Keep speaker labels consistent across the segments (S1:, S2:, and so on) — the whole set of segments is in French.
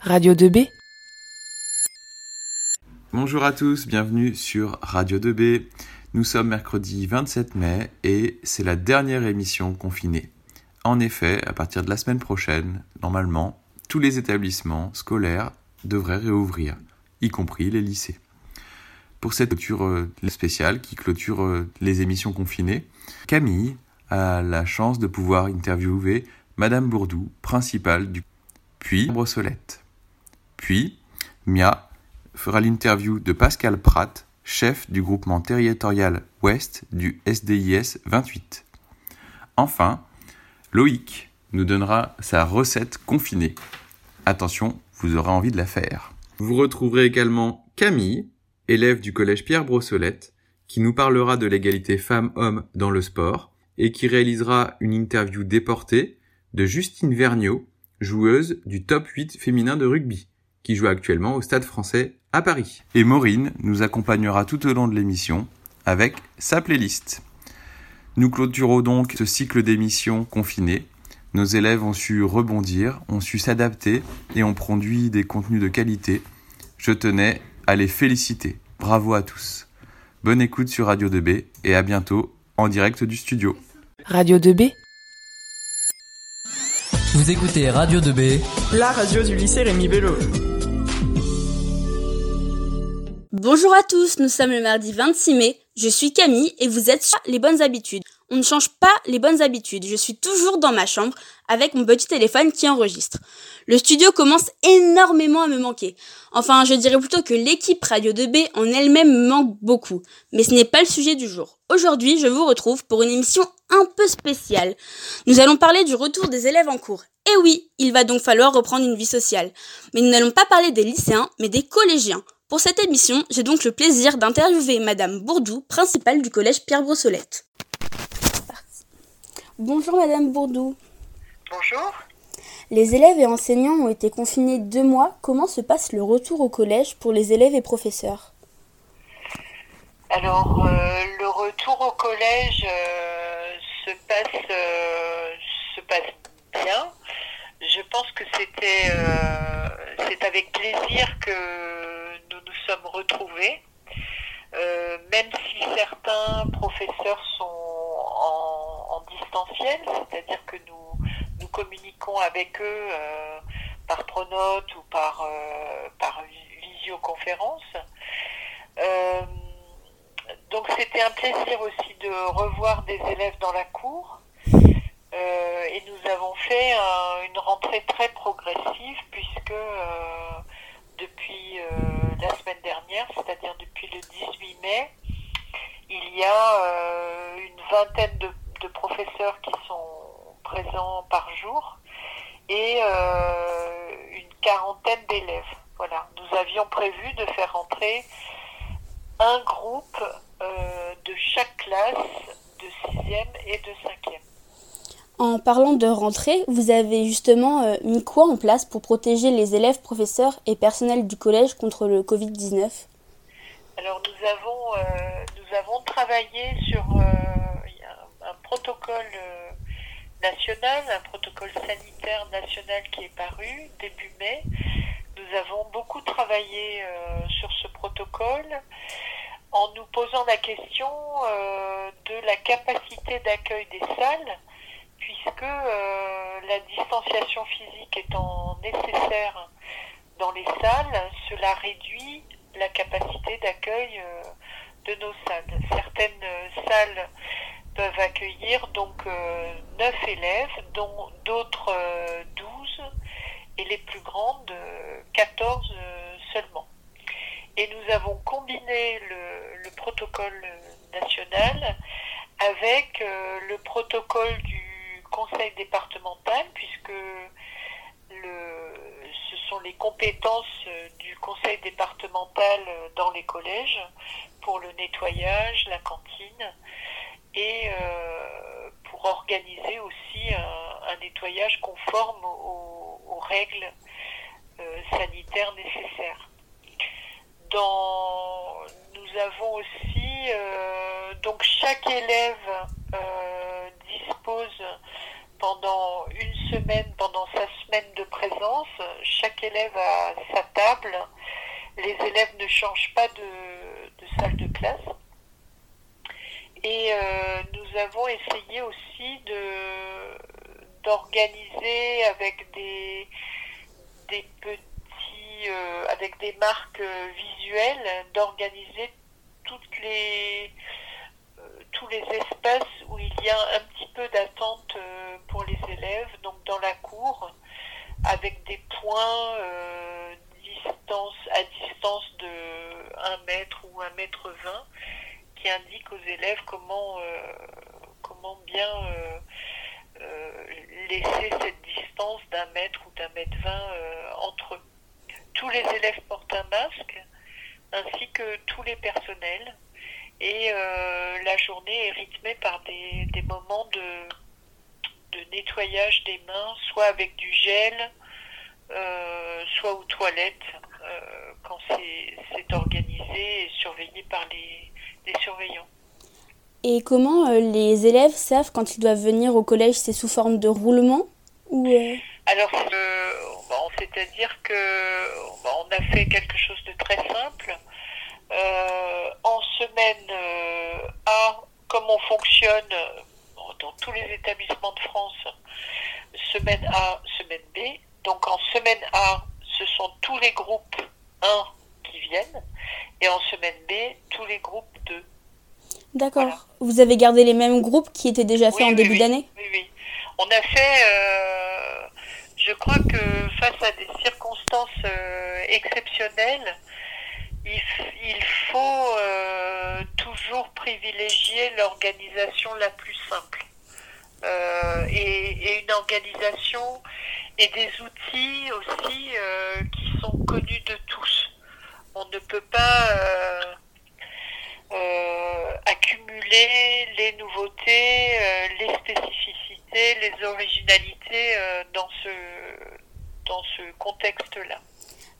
S1: Radio 2B
S2: Bonjour à tous, bienvenue sur Radio 2B. Nous sommes mercredi 27 mai et c'est la dernière émission confinée. En effet, à partir de la semaine prochaine, normalement, tous les établissements scolaires devraient réouvrir, y compris les lycées. Pour cette clôture euh, spéciale qui clôture euh, les émissions confinées, Camille a la chance de pouvoir interviewer Madame Bourdou, principale du puis Brossolette. Puis, Mia fera l'interview de Pascal Pratt, chef du groupement territorial Ouest du SDIS 28. Enfin, Loïc nous donnera sa recette confinée. Attention, vous aurez envie de la faire. Vous retrouverez également Camille, élève du collège Pierre Brossolette, qui nous parlera de l'égalité femmes-hommes dans le sport et qui réalisera une interview déportée de Justine Vergniaud, joueuse du top 8 féminin de rugby, qui joue actuellement au Stade français à Paris. Et Maureen nous accompagnera tout au long de l'émission avec sa playlist. Nous clôturons donc ce cycle d'émissions confinées. Nos élèves ont su rebondir, ont su s'adapter et ont produit des contenus de qualité. Je tenais à les féliciter. Bravo à tous. Bonne écoute sur Radio 2B et à bientôt en direct du studio.
S1: Radio 2B
S3: Vous écoutez Radio 2B,
S4: la radio du lycée Rémi Bello.
S5: Bonjour à tous, nous sommes le mardi 26 mai. Je suis Camille et vous êtes sur les bonnes habitudes. On ne change pas les bonnes habitudes. Je suis toujours dans ma chambre avec mon petit téléphone qui enregistre. Le studio commence énormément à me manquer. Enfin, je dirais plutôt que l'équipe Radio 2B en elle-même me manque beaucoup. Mais ce n'est pas le sujet du jour. Aujourd'hui, je vous retrouve pour une émission un peu spéciale. Nous allons parler du retour des élèves en cours. Et oui, il va donc falloir reprendre une vie sociale. Mais nous n'allons pas parler des lycéens, mais des collégiens. Pour cette émission, j'ai donc le plaisir d'interviewer Madame Bourdou, principale du collège Pierre Brossolette. Bonjour Madame Bourdou.
S6: Bonjour.
S5: Les élèves et enseignants ont été confinés deux mois. Comment se passe le retour au collège pour les élèves et professeurs?
S6: Alors, euh, le retour au collège euh, se, passe, euh, se passe bien. Je pense que c'était c'est avec plaisir que sommes retrouvés. même si certains professeurs sont en, distanciel, c'est-à-dire que nous, nous communiquons avec eux euh, par pronote ou par, euh, visioconférence. Euh, donc c'était un plaisir aussi de revoir des élèves dans la cour. et nous avons fait une rentrée très progressive puisque depuis dernière, c'est-à-dire depuis le 18 mai, il y a une vingtaine de, de professeurs qui sont présents par jour et euh, une quarantaine d'élèves. Voilà, nous avions prévu de faire entrer un groupe euh, de chaque classe de 6e et de 5e.
S5: En parlant de rentrée, vous avez justement euh, mis quoi en place pour protéger les élèves, professeurs et personnels du collège contre le Covid-19
S6: Alors nous avons, nous avons travaillé sur un, un, protocole national, un protocole sanitaire national qui est paru début mai. Nous avons beaucoup travaillé euh, sur ce protocole en nous posant la question euh, de la capacité d'accueil des salles, puisque euh, la distanciation physique étant nécessaire dans les salles, cela réduit la capacité d'accueil de nos salles. Certaines salles peuvent accueillir donc euh, 9 élèves, dont d'autres 12 euh, et les plus grandes 14 euh, seulement. Et nous avons combiné le protocole national avec le protocole du conseil départemental, puisque ce sont les compétences du conseil départemental dans les collèges pour le nettoyage, la cantine, et euh, pour organiser aussi un, nettoyage conforme aux, règles euh, sanitaires nécessaires. Dans, nous avons aussi, euh, donc chaque élève dispose pendant une semaine, pendant sa semaine, de présence. Chaque élève a sa table. Les élèves ne changent pas de, salle de classe. Et nous avons essayé aussi d'organiser avec des, des petits, avec des marques visuelles, d'organiser les tous les espaces où il y a un petit peu d'attente euh, pour les élèves, donc dans la cour, avec des points euh, à distance de 1 mètre ou 1 mètre 20 qui indiquent aux élèves comment, euh, comment bien laisser cette distance d'un mètre ou d'un mètre 20 entre eux. Tous les élèves portent un masque, ainsi que tous les personnels et euh, la journée est rythmée par des, moments de, nettoyage des mains, soit avec du gel, euh, soit aux toilettes, euh, quand c'est organisé et surveillé par les, surveillants.
S5: Et comment les élèves savent quand ils doivent venir au collège? C'est sous forme de roulement ou euh?
S6: Alors, bon, c'est-à-dire que bon, on a fait quelque chose de très simple. Euh, en semaine euh, A, comme on fonctionne euh, dans tous les établissements de France, semaine A, semaine B. Donc en semaine A, ce sont tous les groupes 1 qui viennent, et en semaine B, tous les groupes 2.
S5: D'accord. Vous avez gardé les mêmes groupes qui étaient déjà faits en début d'année?
S6: Oui, oui. On a fait, je crois que face à des circonstances exceptionnelles, il, faut euh, toujours privilégier l'organisation la plus simple. Euh, et, une organisation et des outils aussi euh, qui sont connus de tous. On ne peut pas accumuler les nouveautés, les spécificités, les originalités dans ce, dans ce contexte-là.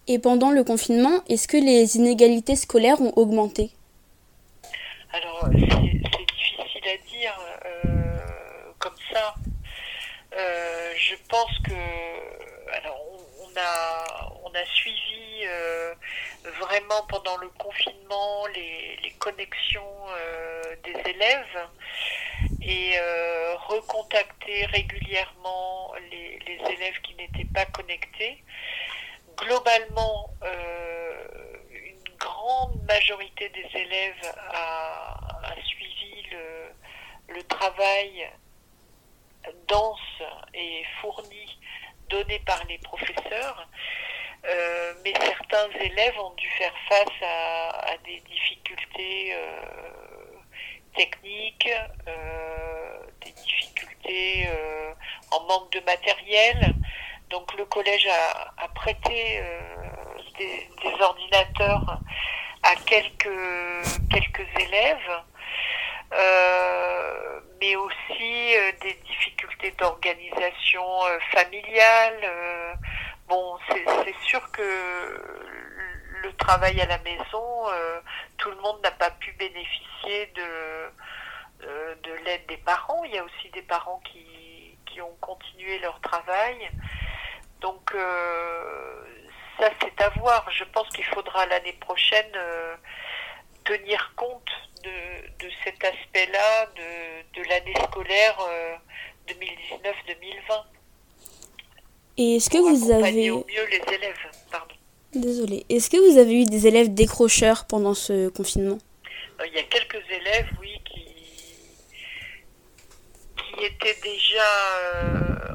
S5: Et pendant le confinement, est-ce que les inégalités scolaires ont augmenté?
S6: Alors, c'est difficile à dire euh, comme ça. Euh, je pense que, alors, on, a, on a suivi euh, vraiment pendant le confinement les, les connexions des élèves et recontacter régulièrement les, élèves qui n'étaient pas connectés globalement, euh, une grande majorité des élèves a, suivi le, travail dense et fourni donné par les professeurs. Euh, mais certains élèves ont dû faire face à, des difficultés euh, techniques, difficultés en manque de matériel, donc le collège a, prêté euh, des, ordinateurs à quelques, quelques élèves, euh, mais aussi euh, des difficultés d'organisation familiale. bon, c'est sûr que le travail à la maison, tout le monde n'a pas pu bénéficier de, de l'aide des parents. Il y a aussi des parents qui, qui ont continué leur travail. Donc euh, ça c'est à voir. Je pense qu'il faudra l'année prochaine euh, tenir compte de, cet aspect-là de, l'année scolaire 2019-2020. Euh,
S5: Et est-ce que vous avez
S6: au mieux les élèves Pardon.
S5: Désolée. Est-ce que vous avez eu des élèves décrocheurs pendant ce confinement?
S6: Il y a quelques élèves, oui, qui, étaient déjà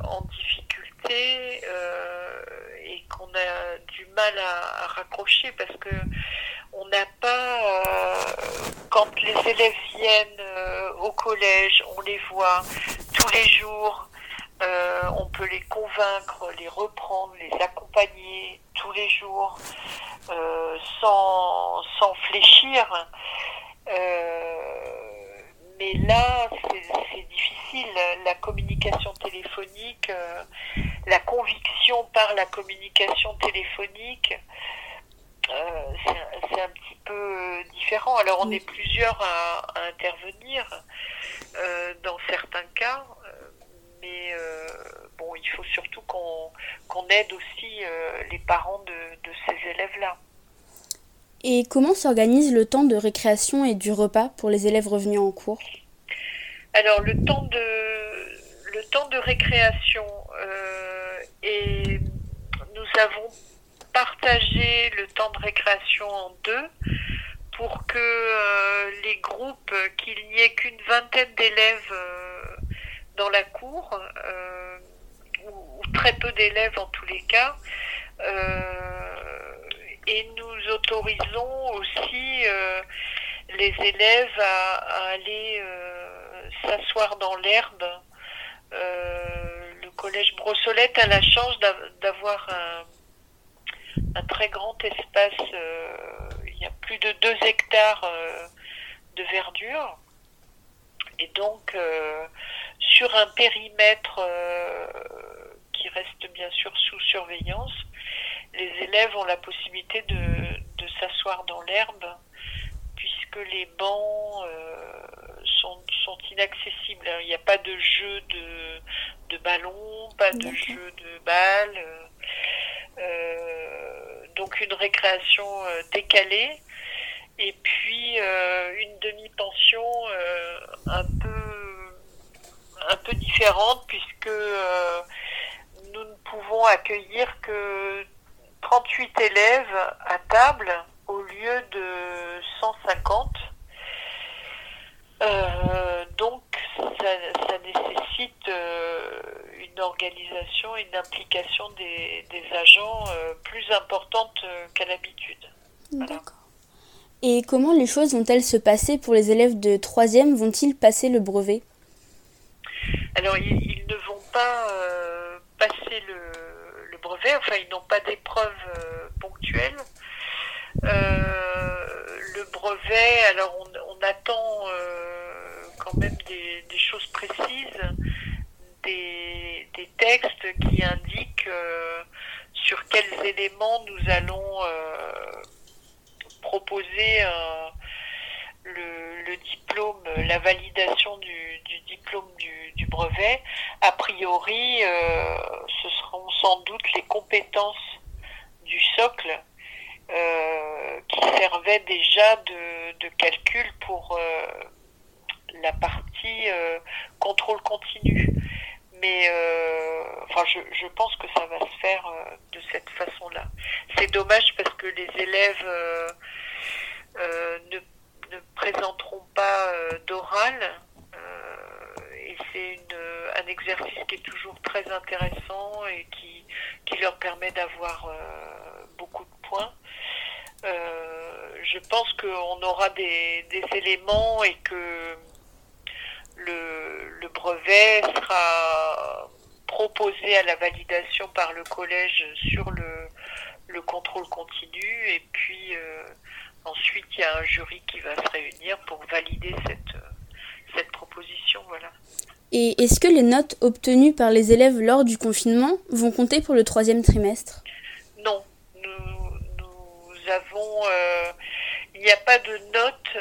S6: en difficulté euh, et qu'on a du mal à, raccrocher parce que on n'a pas, euh, quand les élèves viennent euh, au collège, on les voit tous les jours, on peut les convaincre, les reprendre, les accompagner tous les jours sans, sans fléchir. Mais là, c'est difficile. La communication téléphonique, la conviction par la communication téléphonique, euh, c'est un petit peu euh, différent. Alors on est plusieurs à, intervenir euh, dans certains cas, mais bon, il faut surtout qu'on aide aussi les parents de, de ces élèves-là.
S5: Et comment s'organise le temps de récréation et du repas pour les élèves revenus en cours?
S6: Alors le temps de récréation et nous avons partagé le temps de récréation en deux pour que euh, les groupes, qu'il n'y ait qu'une vingtaine d'élèves euh, dans la cour, euh, ou, très peu d'élèves en tous les cas, et nous autorisons aussi les élèves à, aller s'asseoir dans l'herbe. le collège Brossolette a la chance d'avoir un, un, très grand espace il y a plus de 2 hectares euh, de verdure. Et donc, euh, sur un périmètre euh, qui reste bien sûr sous surveillance, les élèves ont la possibilité de, s'asseoir dans l'herbe, puisque les bancs sont, inaccessibles. Il n'y a pas de jeu de, de ballon, pas de jeu de balles donc une récréation euh, décalée. Et puis euh, une demi-pension euh, un peu un peu différente puisque accueillir que 38 élèves à table au lieu de 150. donc ça, nécessite une organisation, une implication des, agents euh, plus importante euh, qu'à l'habitude.
S5: D'accord. Et comment les choses vont-elles se passer pour les élèves de 3e Vont-ils passer le brevet?
S6: Alors, ils, ne vont pas euh, passer le, enfin, ils n'ont pas d'épreuve ponctuelle. le brevet, alors on, attend quand même des, des choses précises des, textes qui indiquent euh, sur quels éléments nous allons euh, proposer euh, le, diplôme, la validation du, diplôme du, brevet. A priori, ce seront sans doute les compétences du socle qui servaient déjà de, calcul pour la partie contrôle continu mais euh, enfin, je, pense que ça va se faire euh, de cette façon-là. C'est dommage parce que les élèves euh, ne, présenteront pas d'oral et c'est un exercice qui est toujours très intéressant et qui, qui leur permet d'avoir beaucoup de points. je pense qu'on aura des, des éléments et que le, brevet sera proposé à la validation par le collège sur le, contrôle continu et puis euh, ensuite il y a un jury qui va se réunir pour valider cette, cette proposition. Voilà.
S5: Et est-ce que les notes obtenues par les élèves lors du confinement vont compter pour le troisième trimestre?
S6: Non, nous, avons, euh, il n'y a pas de notes,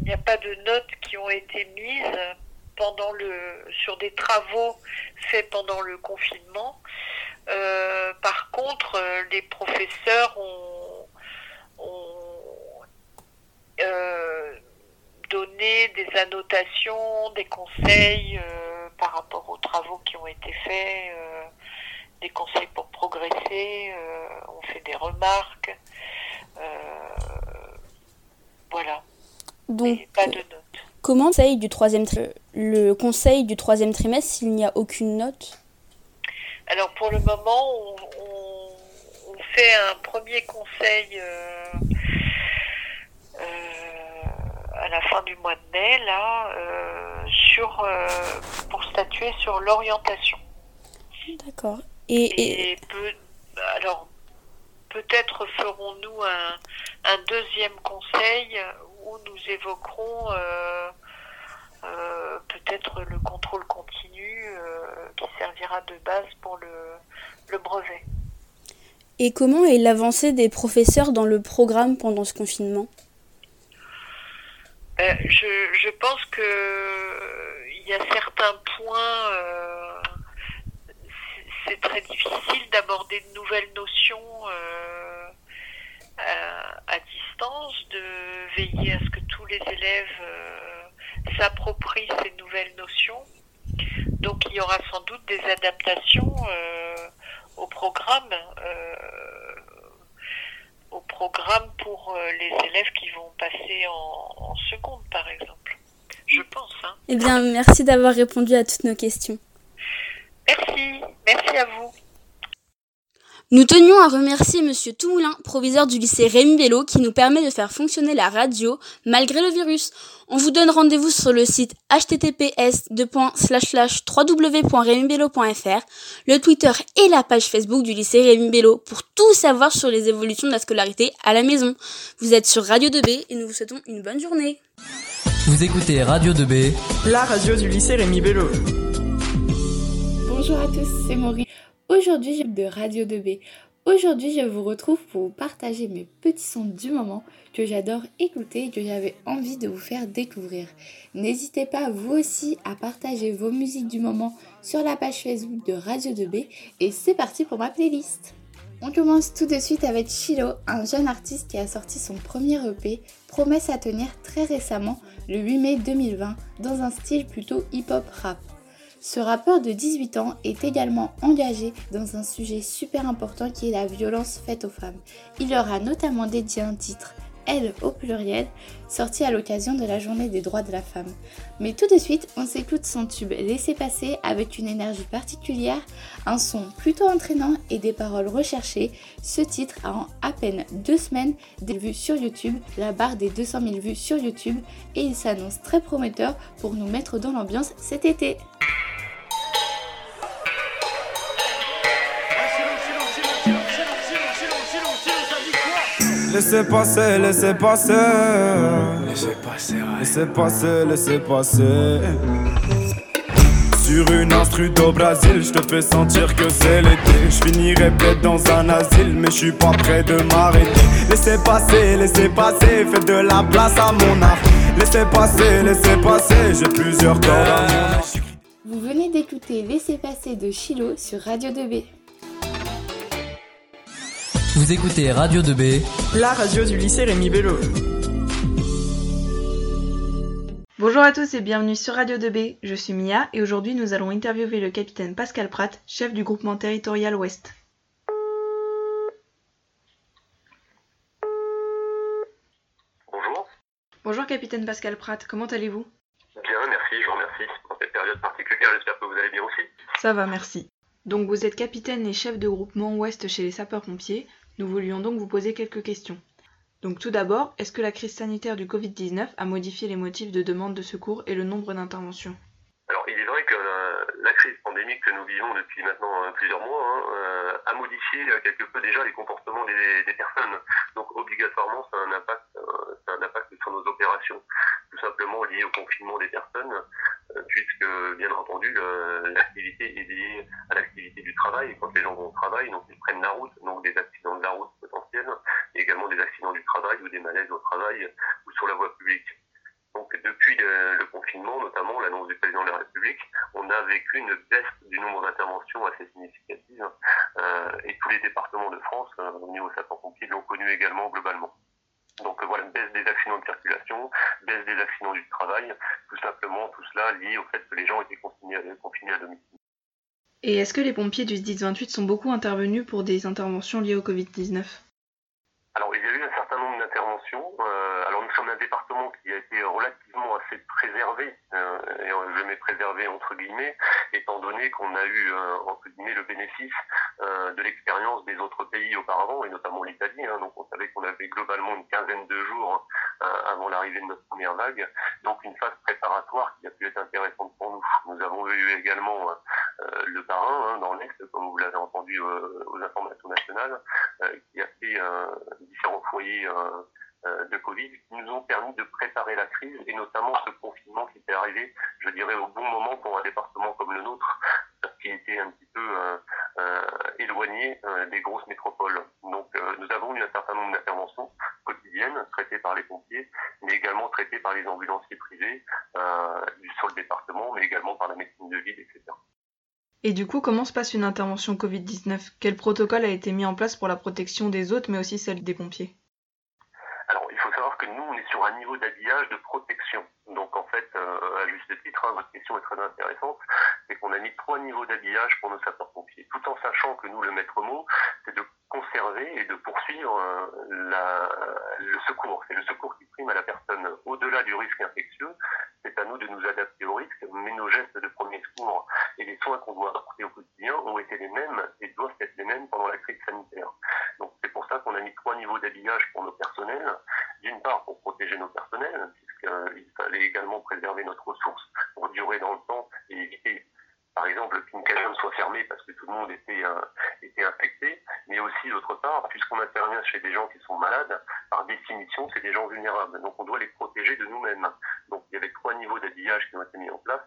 S6: il n'y a pas de notes qui ont été mises pendant le, sur des travaux faits pendant le confinement. Euh, par contre, euh, les professeurs ont, euh, donné des annotations, des conseils par rapport aux travaux qui ont été faits, des conseils pour progresser, on fait des remarques. voilà.
S5: Donc,
S6: pas de notes.
S5: Comment conseil du troisième le conseil du troisième trimestre s'il n'y a aucune note?
S6: Alors pour le moment, on, fait un premier conseil euh, euh, à la fin du mois de mai là euh, sur pour statuer sur l'orientation.
S5: D'accord.
S6: Et, alors peut-être ferons-nous un, un, deuxième conseil où nous évoquerons euh, euh, peut-être le contrôle continu euh, qui servira de base pour le, brevet.
S5: Et comment est l'avancée des professeurs dans le programme pendant ce confinement?
S6: Je, pense que il y a certains points c'est très difficile d'aborder de nouvelles notions euh, à, distance, de veiller à ce que tous les élèves euh, s'approprient ces nouvelles notions. Donc il y aura sans doute des adaptations euh, au programme, euh, au programme pour euh, les élèves qui vont passer en, en seconde, par exemple. Je pense. Hein.
S5: Eh bien, merci d'avoir répondu à toutes nos questions.
S6: Merci, merci à vous.
S5: Nous tenions à remercier Monsieur Toumoulin, proviseur du lycée Rémi Bello, qui nous permet de faire fonctionner la radio malgré le virus. On vous donne rendez-vous sur le site https www.remibello.fr, le Twitter et la page Facebook du lycée Rémi Bello pour tout savoir sur les évolutions de la scolarité à la maison. Vous êtes sur Radio 2B et nous vous souhaitons une bonne journée.
S3: Vous écoutez Radio 2B,
S4: la radio du lycée Rémi Bello.
S1: Bonjour à tous, c'est Maurice. Aujourd'hui, je de Radio 2B. Aujourd'hui, je vous retrouve pour vous partager mes petits sons du moment que j'adore écouter et que j'avais envie de vous faire découvrir. N'hésitez pas vous aussi à partager vos musiques du moment sur la page Facebook de Radio 2B et c'est parti pour ma playlist. On commence tout de suite avec Chilo, un jeune artiste qui a sorti son premier EP, Promesse à tenir très récemment, le 8 mai 2020, dans un style plutôt hip-hop rap. Ce rappeur de 18 ans est également engagé dans un sujet super important qui est la violence faite aux femmes. Il leur a notamment dédié un titre, Elle au pluriel, sorti à l'occasion de la journée des droits de la femme. Mais tout de suite, on s'écoute son tube Laissez passer avec une énergie particulière, un son plutôt entraînant et des paroles recherchées. Ce titre a en à peine deux semaines des vues sur YouTube, la barre des 200 000 vues sur YouTube, et il s'annonce très prometteur pour nous mettre dans l'ambiance cet été.
S7: Laissez passer, laissez passer. Laissez passer, ouais. Laissez passer, laissez passer. Sur une instru au Brésil, je te fais sentir que c'est l'été. Je finirai peut-être dans un asile, mais je suis pas prêt de m'arrêter. Laissez passer, laissez passer, faites de la place à mon art. Laissez passer, laissez passer, j'ai plusieurs corps à mon art.
S1: Vous venez d'écouter Laissez passer de Chilo sur Radio 2B.
S3: Vous écoutez Radio 2B,
S4: la radio du lycée Rémi Bello. Bonjour à tous et bienvenue sur Radio 2B, je suis Mia et aujourd'hui nous allons interviewer le capitaine Pascal Pratt, chef du groupement territorial Ouest.
S8: Bonjour.
S4: Bonjour capitaine Pascal Pratt, comment allez-vous?
S8: Bien, merci, je vous remercie. Dans cette période particulière, j'espère que vous allez bien aussi.
S4: Ça va, merci. Donc vous êtes capitaine et chef de groupement Ouest chez les sapeurs-pompiers. Nous voulions donc vous poser quelques questions. Donc tout d'abord, est-ce que la crise sanitaire du Covid-19 a modifié les motifs de demande de secours et le nombre d'interventions?
S8: Alors il est vrai que la, crise pandémique que nous vivons depuis maintenant euh, plusieurs mois hein, euh, a modifié euh, quelque peu déjà les comportements des, personnes. Donc obligatoirement, ça a un impact, ça a un impact sur nos opérations, tout simplement lié au confinement des personnes, puisque bien entendu l'activité est liée à l'activité du travail. Et quand les gens vont au travail, donc ils prennent la route, donc des accidents de la route potentiels, et également des accidents du travail ou des malaises au travail ou sur la voie publique. Donc depuis le, le confinement, notamment l'annonce du président de la République, on a vécu une baisse du nombre d'interventions assez significative euh, et tous les départements de France, euh, au niveau sapeurs-pompiers, l'ont connu également globalement. Donc euh, voilà, baisse des accidents de circulation, baisse des accidents du travail, tout simplement tout cela lié au fait que les gens étaient confinés à, confinés à domicile.
S4: Et est-ce que les pompiers du 10-28 sont beaucoup intervenus pour des interventions liées au Covid-19
S8: alors, il y a eu un certain nombre d'interventions. Euh, alors, nous sommes un département qui a été relativement assez préservé, euh, et je mets préservé entre guillemets, étant donné qu'on a eu, euh, entre guillemets, le bénéfice de l'expérience des autres pays auparavant, et notamment l'Italie. Hein, donc, on savait qu'on avait globalement une quinzaine de jours euh, avant l'arrivée de notre première vague. Donc, une phase préparatoire qui a pu être intéressante pour nous. Nous avons eu également euh, le parrain hein, dans l'Est, comme vous l'avez entendu aux informations nationales, qui a fait différents foyers euh, euh, de Covid qui nous ont permis de préparer la crise et notamment ce confinement qui était arrivé, je dirais, au bon moment pour un département comme le nôtre, parce qu'il était un petit peu euh, euh, euh, des grosses métropoles. Donc nous avons eu un certain nombre d'interventions quotidiennes traitées par les pompiers, mais également traitées par les ambulanciers privés sur le département, mais également par la médecine de ville, etc.
S4: Et du coup, comment se passe une intervention Covid-19 Quel protocole a été mis en place pour la protection des autres, mais aussi celle des pompiers
S8: Alors, il faut savoir que nous, on est sur un niveau d'habillage de protection. Donc, en fait, euh, à juste titre, hein, votre question est très intéressante, c'est qu'on a mis trois niveaux d'habillage pour nos sapeurs-pompiers, tout en sachant que nous, le maître mot, c'est de conserver et de poursuivre euh, la, le secours. C'est le secours qui prime à la personne. Au-delà du risque infectieux, c'est à nous de nous adapter au mais nos gestes de premier secours et les soins qu'on doit apporter au quotidien ont été les mêmes et doivent être les mêmes pendant la crise sanitaire. Donc c'est pour ça qu'on a mis trois niveaux d'habillage pour nos personnels. D'une part pour protéger nos personnels, puisqu'il fallait également préserver notre ressource pour durer dans le temps et éviter par exemple, qu'une caserne soit fermée parce que tout le monde était, euh, était infecté, mais aussi d'autre part, puisqu'on intervient chez des gens qui sont malades, par définition, c'est des gens vulnérables. Donc on doit les protéger de nous-mêmes. Donc il y avait trois niveaux d'habillage qui ont été mis en place,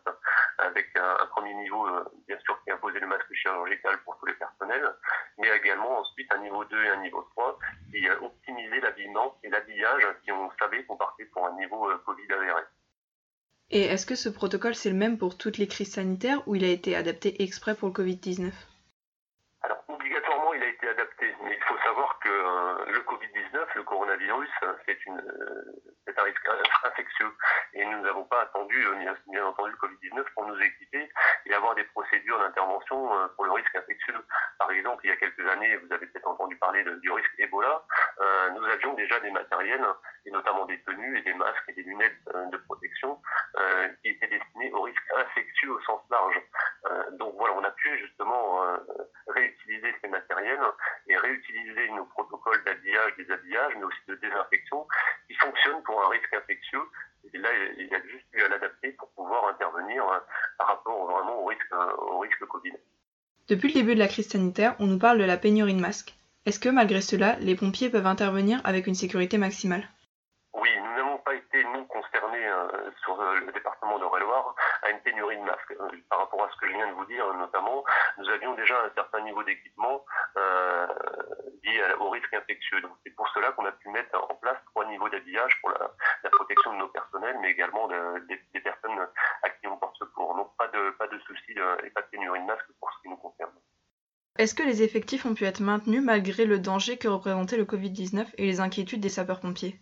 S8: avec un, un premier niveau, euh, bien sûr, qui imposait le masque chirurgical pour tous les personnels, mais également ensuite un niveau 2 et un niveau 3 qui euh, optimisait l'habillement et l'habillage si on savait qu'on partait pour un niveau euh, Covid avéré.
S4: Et est-ce que ce protocole c'est le même pour toutes les crises sanitaires ou il a été adapté exprès pour le Covid-19
S8: Alors obligatoirement il a été adapté, mais il faut savoir que euh, le Covid-19, le coronavirus, c'est une euh, c'est un risque infectieux et nous n'avons pas attendu euh, bien, bien, entendu le Covid-19 pour nous équiper et avoir des procédures d'intervention euh, pour le risque infectieux. Par exemple, il y a quelques années, vous avez peut-être entendu parler de, du risque Ebola, euh, nous avions déjà des matériels et notamment des tenues et des masques et des lunettes de protection qui étaient destinés au risque large. donc voilà, on a pu justement réutiliser ces matériels et réutiliser nos protocoles d'habillage, déshabillage, mais aussi de désinfection qui fonctionnent pour un risque infectieux. Et là, il a juste eu à l'adapter pour pouvoir intervenir par rapport vraiment au risque, au risque Covid.
S4: Depuis le début de la crise sanitaire, on nous parle de la pénurie de masques. Est-ce que malgré cela, les pompiers peuvent intervenir avec une sécurité maximale
S8: Oui, nous n'avons pas été, nous, concernés euh, sur euh, le département de loire à une pénurie de masques. Euh, par rapport à ce que je viens de vous dire, notamment, nous avions déjà un certain niveau d'équipement euh, lié au risque infectieux. Donc c'est pour cela qu'on a pu mettre en place trois niveaux d'habillage pour la, la, protection de nos personnels, mais également de, des, des, personnes à qui on porte secours. Donc pas de, pas de soucis et pas de pénurie de masques pour ce qui nous concerne.
S4: Est-ce que les effectifs ont pu être maintenus malgré le danger que représentait le Covid-19 et les inquiétudes des sapeurs-pompiers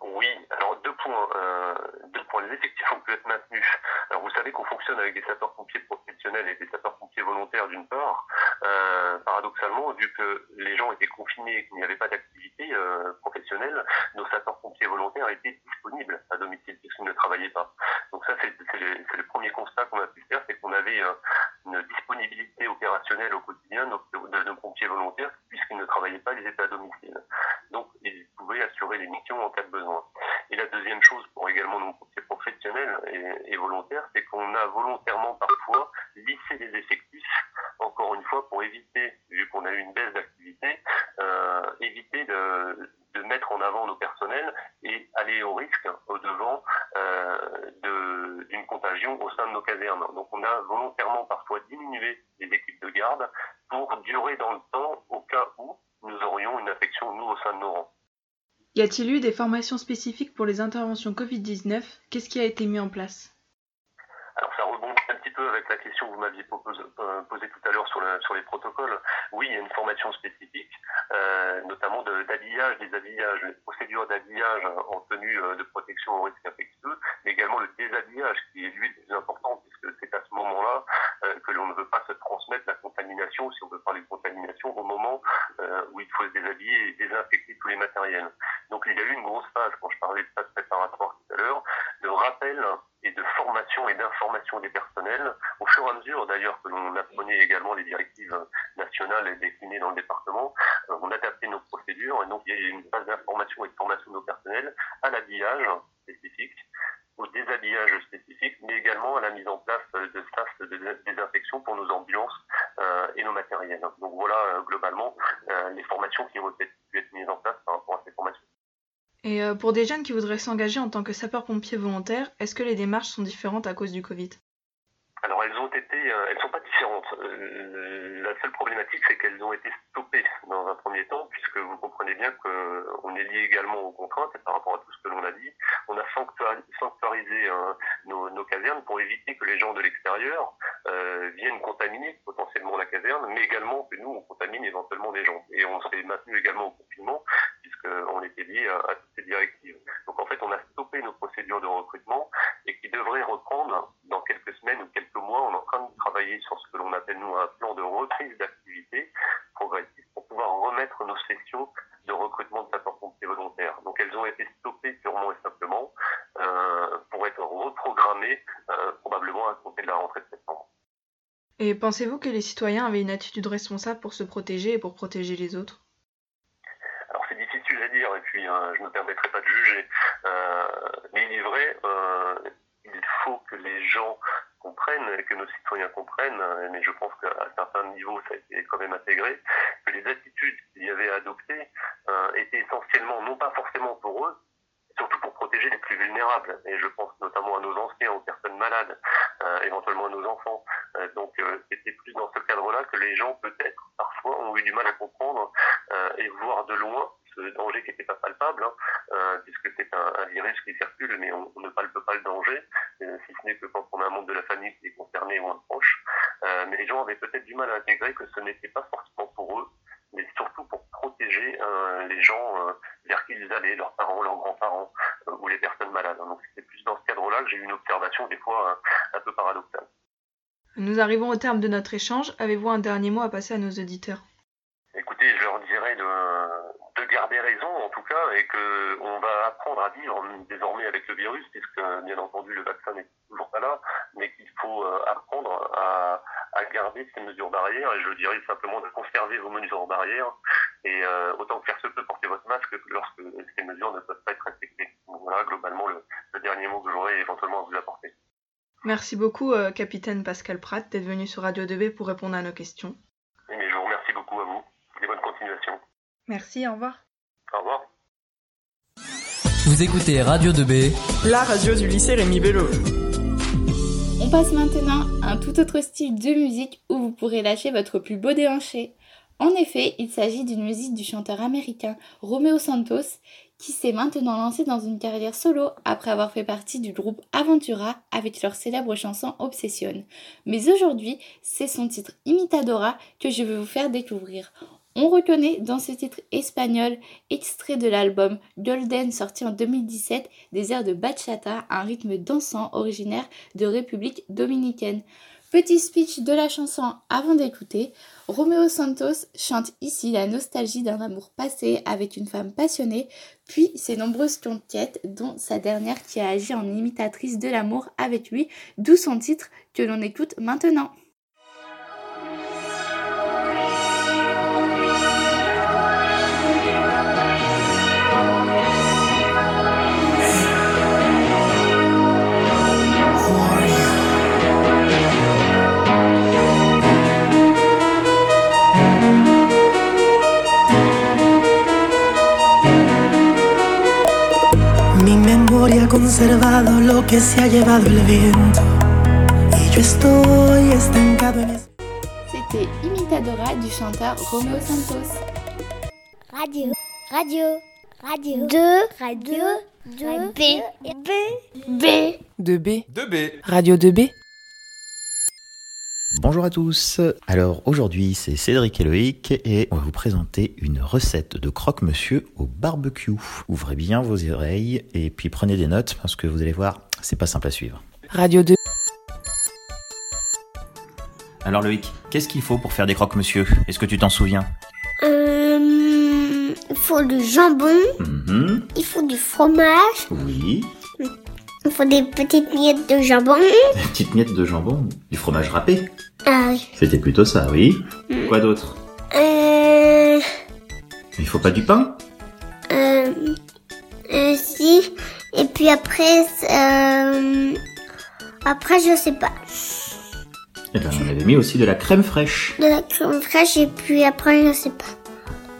S8: Oui, alors deux points. Euh, deux points. Les effectifs ont pu être maintenus. Alors vous savez qu'on fonctionne avec des sapeurs-pompiers professionnels et des sapeurs-pompiers volontaires d'une part. Euh, paradoxalement, vu que les gens étaient confinés et qu'il n'y avait pas d'activité euh, professionnelle, nos sapeurs-pompiers volontaires étaient disponibles à domicile puisqu'ils ne travaillaient pas. Donc ça, c'est le, le, premier constat qu'on a pu faire, c'est qu'on avait une disponibilité au quotidien de, nos pompiers volontaires puisqu'ils ne travaillaient pas, ils étaient à domicile. Donc ils pouvaient assurer les missions en cas de besoin. Et la deuxième chose pour également nos pompiers professionnels et, et volontaires, c'est qu'on a volontairement parfois lissé les effectifs, encore une fois, pour éviter, vu qu'on a eu une baisse d'activité, euh, éviter de, de, mettre en avant nos personnels et aller au risque, au devant euh, d'une contagion au sein de nos casernes. Donc on a volontairement parfois diminué les équipes de garde pour durer dans le temps au cas où nous aurions une
S4: Y a-t-il eu des formations spécifiques pour les interventions Covid-19 Qu'est-ce qui a été mis en place?
S8: Alors ça rebondit un petit peu avec la question que vous m'aviez posée posé tout à l'heure sur, le, sur les protocoles. Oui, il y a une formation spécifique, euh, notamment d'habillage, des habillages, les procédures d'habillage en tenue de protection au risque infectieux, mais également le déshabillage qui est lui le plus important puisque c'est à ce moment-là euh, que l'on ne veut pas se transmettre la contamination, si on veut parler de contamination, au moment euh, où il faut se déshabiller et désinfecter tous les matériels. Donc il y a eu une grosse phase, quand je parlais de phase préparatoire tout à l'heure, de rappel et de formation et d'information des personnels, au fur et à mesure d'ailleurs que l'on apprenait également nationales et déclinées dans le département, euh, on adaptait nos procédures et donc il y a une phase d'information et de formation de nos personnels à l'habillage spécifique, au déshabillage spécifique, mais également à la mise en place de sas de désinfection pour nos ambulances euh, et nos matériels. Donc voilà euh, globalement les formations qui ont être mises en place par rapport à ces formations.
S4: Et pour des jeunes qui voudraient s'engager en tant que sapeurs-pompiers volontaires, est-ce que les démarches sont différentes à cause du Covid
S8: alors elles ont été, euh, elles sont pas différentes. Euh, la seule problématique, c'est qu'elles ont été stoppées dans un premier temps, puisque comprenez bien qu'on est lié également aux contraintes et par rapport à tout ce que l'on a dit, on a sanctuarisé euh, nos, nos, casernes pour éviter que les gens de l'extérieur euh, viennent contaminer potentiellement la caserne, mais également que nous, on contamine éventuellement des gens. Et on s'est maintenu également au confinement, puisqu'on était lié à, à, toutes ces directives. Donc en fait, on a stoppé nos procédures de recrutement et qui devraient reprendre dans quelques semaines ou quelques mois. On est en train de travailler sur ce que l'on appelle, nous, un plan de reprise d'activité progressive pour pouvoir remettre nos sessions de recrutement de sapeurs-pompiers volontaires. Donc elles ont été stoppées purement et simplement euh, pour être reprogrammées euh, probablement à compter de la rentrée de septembre.
S4: Et pensez-vous que les citoyens avaient une attitude responsable pour se protéger et pour protéger les autres?
S8: Alors c'est difficile à dire et puis euh, je ne me permettrai pas de juger. Euh, mais il est vrai, euh, il faut que les gens comprennent, que nos citoyens comprennent, mais je pense qu'à certains niveaux ça a été quand même intégré, que les attitudes qu'il y avait adoptées euh, étaient essentiellement, non pas forcément pour eux, surtout pour protéger les plus vulnérables. Et je pense notamment à nos anciens, aux personnes malades, euh, éventuellement à nos enfants. Euh, donc euh, c'était plus dans ce cadre-là que les gens peut-être parfois ont eu du mal à comprendre euh, et voir de loin ce danger qui n'était pas palpable, hein, euh, puisque c'est un, un, virus qui circule, mais on, on, ne palpe pas le danger, si ce n'est que quand on a un membre de la famille qui est concerné ou un proche. mais les gens avaient peut-être du mal à intégrer que ce n'était pas forcément pour eux, mais surtout pour protéger euh, les gens euh, vers qui ils allaient, leurs parents, leurs grands-parents euh, ou les personnes malades. Donc c'était plus dans ce cadre-là que j'ai eu une observation des fois un peu paradoxale.
S4: Nous arrivons au terme de notre échange. Avez-vous un dernier mot à passer à nos auditeurs?
S8: Écoutez, je leur dirais de, de garder raison en tout cas et que on va apprendre à vivre désormais avec le virus puisque bien entendu le vaccin n'est toujours pas là, mais qu'il faut apprendre à, garder ces mesures barrières et je dirais simplement de conserver vos mesures barrières et euh, autant que faire se peut porter votre masque lorsque ces mesures ne peuvent pas être respectées. Voilà globalement le, le dernier mot que j'aurais éventuellement à vous apporter.
S4: Merci beaucoup euh, capitaine Pascal Pratt d'être venu sur Radio 2B pour répondre à nos questions.
S8: Et je vous remercie beaucoup à vous. Et bonne continuation.
S4: Merci, au revoir.
S8: Au revoir.
S3: Vous écoutez Radio 2B,
S9: la radio du lycée Rémi Bello.
S1: On passe maintenant à un tout autre style de musique où vous pourrez lâcher votre plus beau déhanché. En effet, il s'agit d'une musique du chanteur américain Romeo Santos qui s'est maintenant lancé dans une carrière solo après avoir fait partie du groupe Aventura avec leur célèbre chanson Obsession. Mais aujourd'hui, c'est son titre Imitadora que je vais vous faire découvrir. On reconnaît dans ce titre espagnol, extrait de l'album Golden sorti en 2017, des airs de bachata, un rythme dansant originaire de République dominicaine. Petit speech de la chanson avant d'écouter, Romeo Santos chante ici la nostalgie d'un amour passé avec une femme passionnée, puis ses nombreuses conquêtes, dont sa dernière qui a agi en imitatrice de l'amour avec lui, d'où son titre que l'on écoute maintenant.
S10: Conservado lo que se ha llevado el viento. Y yo estoy estancado en.
S1: C'était Imitadora du chanteur Romeo Santos.
S11: Radio, radio, radio, 2, radio, 2, B, B, B,
S9: 2B,
S2: 2B,
S9: Radio 2B.
S12: Bonjour à tous. Alors aujourd'hui c'est Cédric et Loïc et on va vous présenter une recette de croque-monsieur au barbecue. Ouvrez bien vos oreilles et puis prenez des notes parce que vous allez voir, c'est pas simple à suivre.
S9: Radio 2.
S12: Alors Loïc, qu'est-ce qu'il faut pour faire des croque-monsieur? Est-ce que tu t'en souviens?
S11: Euh, Il faut du jambon.
S12: Mhm.
S11: Il faut du fromage.
S12: Oui.
S11: Il faut des petites miettes de jambon.
S12: Des petites miettes de jambon, du fromage râpé.
S11: Ah oui.
S12: C'était plutôt ça, oui. Quoi d'autre
S11: Euh,
S12: Il faut pas du pain
S11: euh, euh, si. Et puis après, euh, après je sais pas.
S12: Eh ben on avait mis aussi de la crème fraîche.
S11: De la crème fraîche et puis après je sais pas.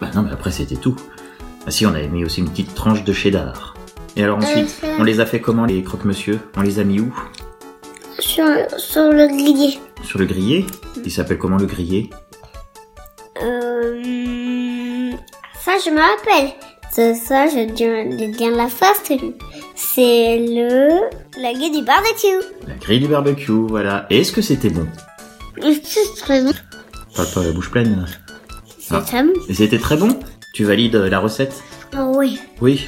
S12: Bah non mais après c'était tout. Ah si, on avait mis aussi une petite tranche de cheddar. Et alors ensuite,
S11: Euh,
S12: on les a fait comment les croque-monsieur? On les a mis où?
S11: Sur, sur le grillé.
S12: Sur le grillé Il s'appelle comment le grillé
S11: Euh, ça je me rappelle. Ça, je viens de la face. C'est le la grille du barbecue.
S12: La grille du barbecue, voilà. Et est-ce que c'était bon
S11: C'est très bon.
S12: Parle pas la bouche pleine.
S11: C'est très bon.
S12: Et c'était très bon Tu valides euh, la recette
S11: Oh oui.
S12: Oui.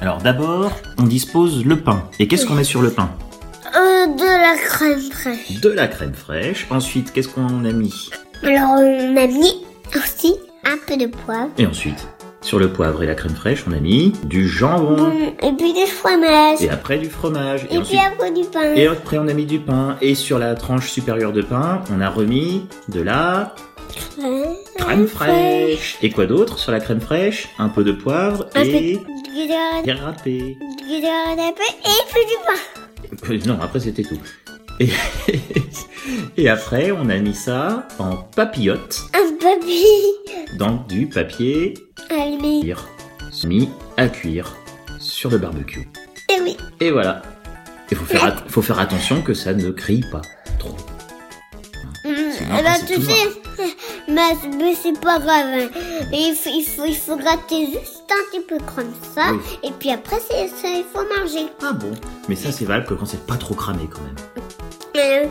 S12: Alors d'abord, on dispose le pain. Et qu'est-ce qu'on met sur le pain
S11: Euh, de la crème fraîche.
S12: De la crème fraîche. Ensuite, qu'est-ce qu'on a mis?
S11: Alors, on a mis aussi un peu de poivre.
S12: Et ensuite, sur le poivre et la crème fraîche, on a mis du jambon.
S11: Bon, et puis du fromage.
S12: Et après du fromage.
S11: Et, puis après du pain.
S12: Et après, on a mis du pain. Et sur la tranche supérieure de pain, on a remis de la crème fraîche. Et quoi d'autre sur la crème fraîche? Un peu de poivre
S11: Un
S12: et
S11: peu de
S12: râpé.
S11: et puis du pain.
S12: Euh, Non, après c'était tout. Et, et après, on a mis ça en papillote
S11: Un papier.
S12: dans du papier
S11: Allumé.
S12: mis à cuire sur le barbecue.
S11: Et oui.
S12: Et voilà. Il faut faire, at- faut faire attention que ça ne crie pas trop.
S11: Hum,
S12: Sinon,
S11: eh
S12: c'est
S11: tu sais, mais, mais c'est pas grave. hein. Il faut, il, faut, il juste un petit peu comme ça.
S12: Oui.
S11: Et puis après, c'est, ça, il faut manger.
S12: Ah bon? Mais ça, c'est valable que quand c'est pas trop cramé quand même.
S11: Euh,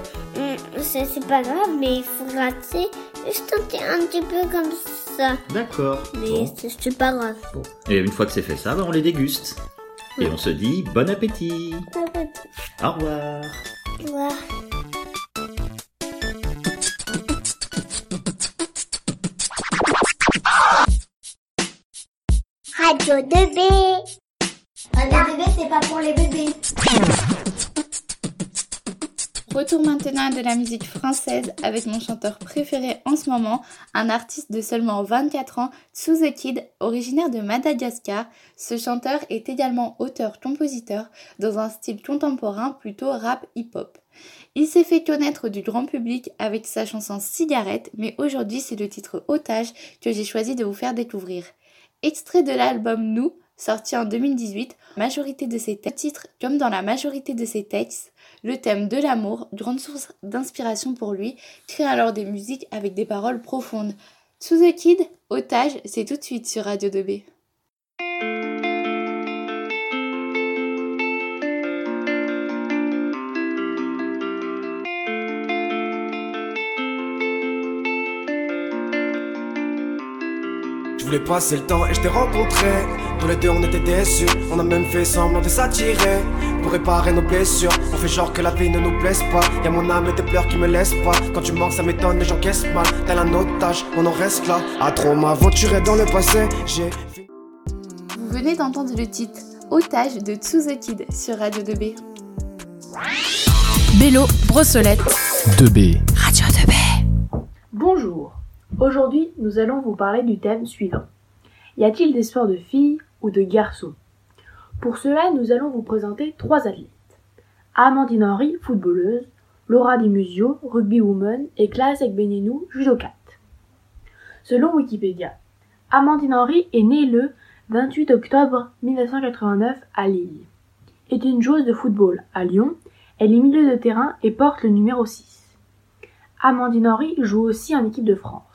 S11: c'est, c'est pas grave, mais il faut gratter juste un, petit- un petit peu comme ça.
S12: D'accord.
S11: Mais
S12: Bon.
S11: c'est, c'est pas grave.
S12: Et une fois que c'est fait ça, bah, on les déguste. Et on se dit bon appétit. Au revoir.
S11: Voilà. Radio 2B. Radio 2B, c'est pas pour les bébés.
S1: Retour maintenant à de la musique française avec mon chanteur préféré en ce moment, un artiste de seulement 24 ans, Tsu The Kid, originaire de Madagascar. Ce chanteur est également auteur-compositeur dans un style contemporain plutôt rap hip-hop. Il s'est fait connaître du grand public avec sa chanson Cigarette, mais aujourd'hui c'est le titre Otage que j'ai choisi de vous faire découvrir. Extrait de l'album Nous, sorti en 2018, majorité de ses titres, comme dans la majorité de ses textes, le thème de l'amour, grande source d'inspiration pour lui, crée alors des musiques avec des paroles profondes. To the Kid, Otage, c'est tout de suite sur Radio 2B.
S7: Voulais passer le temps et je t'ai rencontré. Tous les deux on était déçus, on a même fait semblant de s'attirer. Pour réparer nos blessures, on fait genre que la vie ne nous blesse pas. Y'a mon âme et tes pleurs qui me laissent pas. Quand tu manques, ça m'étonne, les gens caissent mal. Tel un otage, on en reste là. À trop m'aventurer dans le passé, j'ai.
S1: Vous venez d'entendre le titre Otage de To the Kid sur Radio 2B.
S9: Bélo, Brossolette.
S3: 2B.
S9: Radio 2B.
S13: Aujourd'hui, nous allons vous parler du thème suivant. Y a-t-il des sports de filles ou de garçons? Pour cela, nous allons vous présenter trois athlètes. Amandine Henry, footballeuse, Laura Di Musio, rugby woman et Clara Ekbenenou, judokate. Selon Wikipédia, Amandine Henry est née le 28 octobre 1989 à Lille. Est une joueuse de football à Lyon, elle est milieu de terrain et porte le numéro 6. Amandine Henry joue aussi en équipe de France.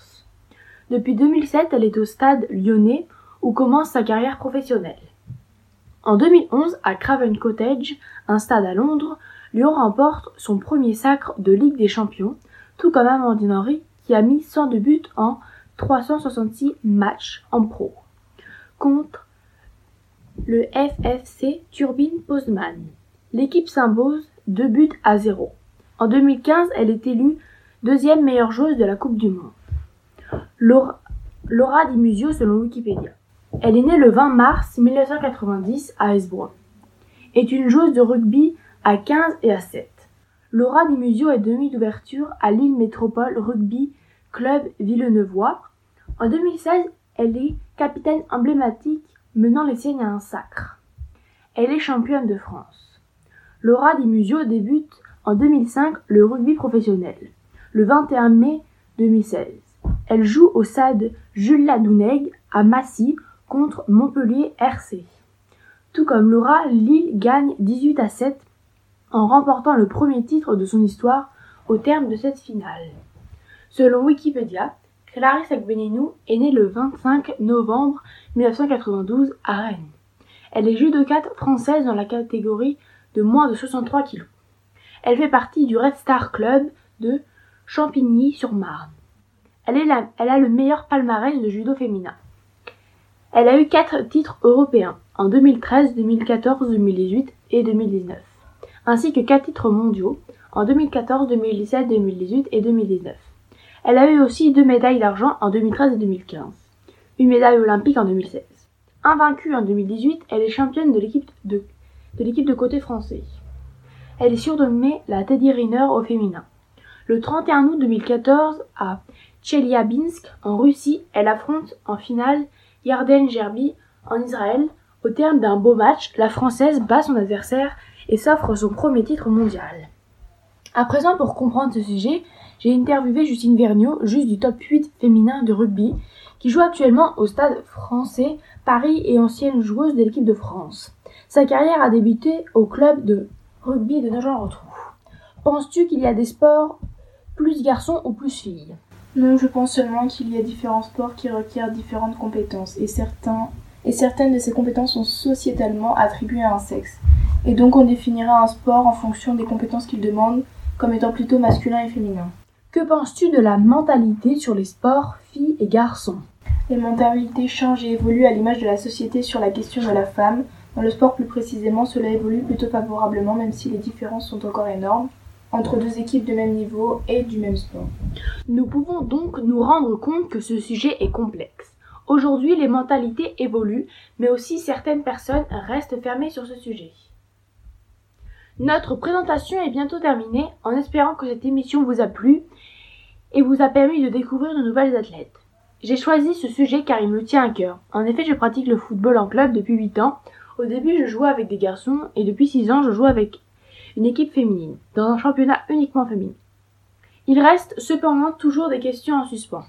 S13: Depuis 2007, elle est au stade lyonnais où commence sa carrière professionnelle. En 2011, à Craven Cottage, un stade à Londres, Lyon remporte son premier sacre de Ligue des Champions, tout comme Amandine Henry qui a mis 102 buts en 366 matchs en pro, contre le FFC Turbine Poznan. L'équipe s'impose 2 buts à 0. En 2015, elle est élue deuxième meilleure joueuse de la Coupe du Monde. Laura, Laura Di Musio selon Wikipédia. Elle est née le 20 mars 1990 à Esbron. Est une joueuse de rugby à 15 et à 7. Laura Di Musio est demi d'ouverture à Lille Métropole Rugby Club Villeneuvois. En 2016, elle est capitaine emblématique menant les siennes à un sacre. Elle est championne de France. Laura Di Musio débute en 2005 le rugby professionnel, le 21 mai 2016. Elle joue au stade Jules Ladouneg à Massy contre Montpellier RC. Tout comme Laura, Lille gagne 18 à 7 en remportant le premier titre de son histoire au terme de cette finale. Selon Wikipédia, Clarisse Agbenenou est née le 25 novembre 1992 à Rennes. Elle est judokate française dans la catégorie de moins de 63 kg. Elle fait partie du Red Star Club de Champigny-sur-Marne. Elle, a le meilleur palmarès de judo féminin. Elle a eu quatre titres européens en 2013, 2014, 2018 et 2019, ainsi que quatre titres mondiaux en 2014, 2017, 2018 et 2019. Elle a eu aussi deux médailles d'argent en 2013 et 2015, une médaille olympique en 2016. Invaincue en 2018, elle est championne de l'équipe de, de l'équipe de côté français. Elle est surnommée la Teddy Riner au féminin. Le 31 août 2014, à Tcheliabinsk, en Russie, elle affronte en finale Yarden Gerbi en Israël. Au terme d'un beau match, la Française bat son adversaire et s'offre son premier titre mondial. À présent, pour comprendre ce sujet, j'ai interviewé Justine Vergniaud, juge du top 8 féminin de rugby, qui joue actuellement au stade français Paris et ancienne joueuse de l'équipe de France. Sa carrière a débuté au club de rugby de Nogent-le-Rotrou. Penses-tu qu'il y a des sports plus garçons ou plus filles?
S14: Non, je pense seulement qu'il y a différents sports qui requièrent différentes compétences et, certains, et certaines de ces compétences sont sociétalement attribuées à un sexe. Et donc on définira un sport en fonction des compétences qu'il demande comme étant plutôt masculin et féminin.
S13: Que penses-tu de la mentalité sur les sports filles et garçons?
S14: Les mentalités changent et évoluent à l'image de la société sur la question de la femme. Dans le sport plus précisément, cela évolue plutôt favorablement même si les différences sont encore énormes entre deux équipes de même niveau et du même sport.
S13: Nous pouvons donc nous rendre compte que ce sujet est complexe. Aujourd'hui, les mentalités évoluent, mais aussi certaines personnes restent fermées sur ce sujet. Notre présentation est bientôt terminée en espérant que cette émission vous a plu et vous a permis de découvrir de nouvelles athlètes. J'ai choisi ce sujet car il me tient à cœur. En effet, je pratique le football en club depuis 8 ans. Au début, je jouais avec des garçons et depuis 6 ans, je joue avec une équipe féminine, dans un championnat uniquement féminin. Il reste cependant toujours des questions en suspens.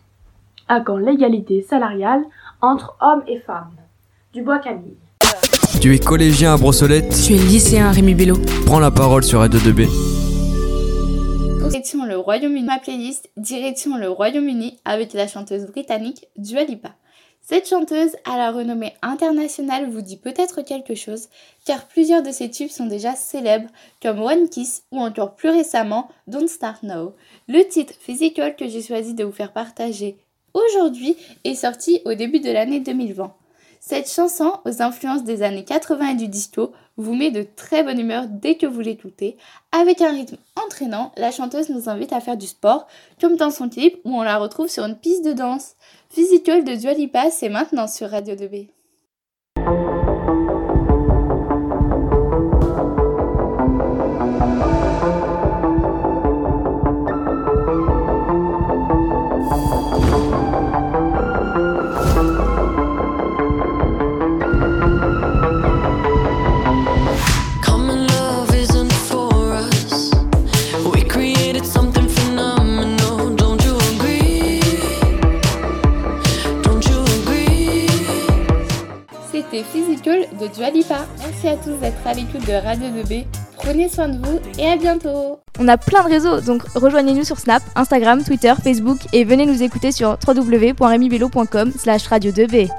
S13: À quand l'égalité salariale entre hommes et femmes? Dubois Camille.
S9: Tu es collégien à Brossolette?
S15: Tu es lycéen Rémi Bello.
S9: Prends la parole sur Radio 2B.
S1: Direction le Royaume-Uni, ma playlist, direction le Royaume-Uni avec la chanteuse britannique Dua Lipa. Cette chanteuse à la renommée internationale vous dit peut-être quelque chose, car plusieurs de ses tubes sont déjà célèbres, comme One Kiss ou encore plus récemment Don't Start Now. Le titre Physical que j'ai choisi de vous faire partager aujourd'hui est sorti au début de l'année 2020. Cette chanson, aux influences des années 80 et du disco, vous met de très bonne humeur dès que vous l'écoutez. Avec un rythme entraînant, la chanteuse nous invite à faire du sport, comme dans son clip où on la retrouve sur une piste de danse. Physical de Dua Lipa, c'est maintenant sur Radio 2B. C'était Physical de Dua Lipa. Merci à tous d'être à l'écoute de Radio 2B. Prenez soin de vous et à bientôt
S16: On a plein de réseaux, donc rejoignez-nous sur Snap, Instagram, Twitter, Facebook et venez nous écouter sur www.remibello.com slash radio 2b.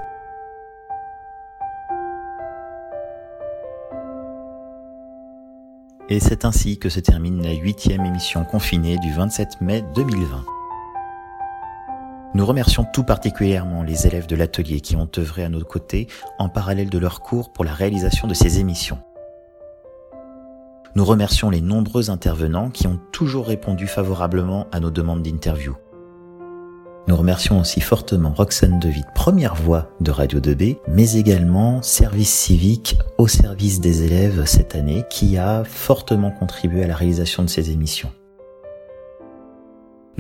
S12: Et c'est ainsi que se termine la huitième émission confinée du 27 mai 2020. Nous remercions tout particulièrement les élèves de l'atelier qui ont œuvré à nos côtés en parallèle de leurs cours pour la réalisation de ces émissions. Nous remercions les nombreux intervenants qui ont toujours répondu favorablement à nos demandes d'interview. Nous remercions aussi fortement Roxane Devitt, première voix de Radio 2B, mais également Service Civique au service des élèves cette année, qui a fortement contribué à la réalisation de ces émissions.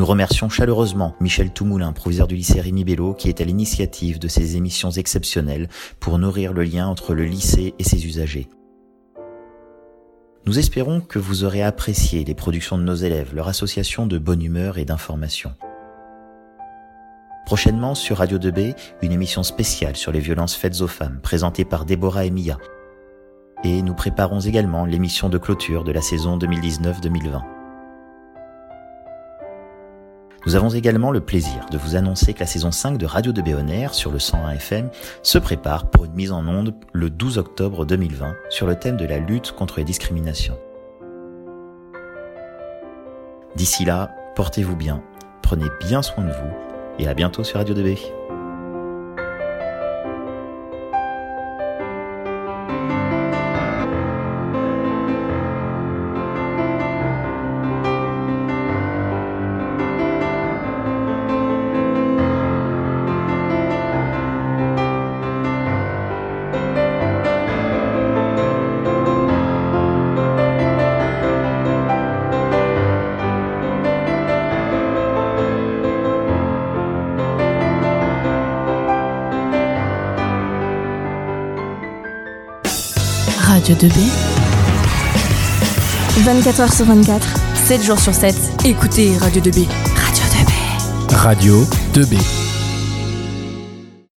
S12: Nous remercions chaleureusement Michel Toumoulin, proviseur du lycée Rémi Bello, qui est à l'initiative de ces émissions exceptionnelles pour nourrir le lien entre le lycée et ses usagers. Nous espérons que vous aurez apprécié les productions de nos élèves, leur association de bonne humeur et d'information. Prochainement sur Radio 2B, une émission spéciale sur les violences faites aux femmes, présentée par Déborah et Mia. Et nous préparons également l'émission de clôture de la saison 2019-2020. Nous avons également le plaisir de vous annoncer que la saison 5 de Radio 2B On Air sur le 101 FM se prépare pour une mise en onde le 12 octobre 2020 sur le thème de la lutte contre les discriminations. D'ici là, portez-vous bien, prenez bien soin de vous et à bientôt sur Radio 2B.
S15: 2B. 24h sur 24, 7 jours sur 7. Écoutez Radio 2B. Radio 2B.
S3: Radio 2B.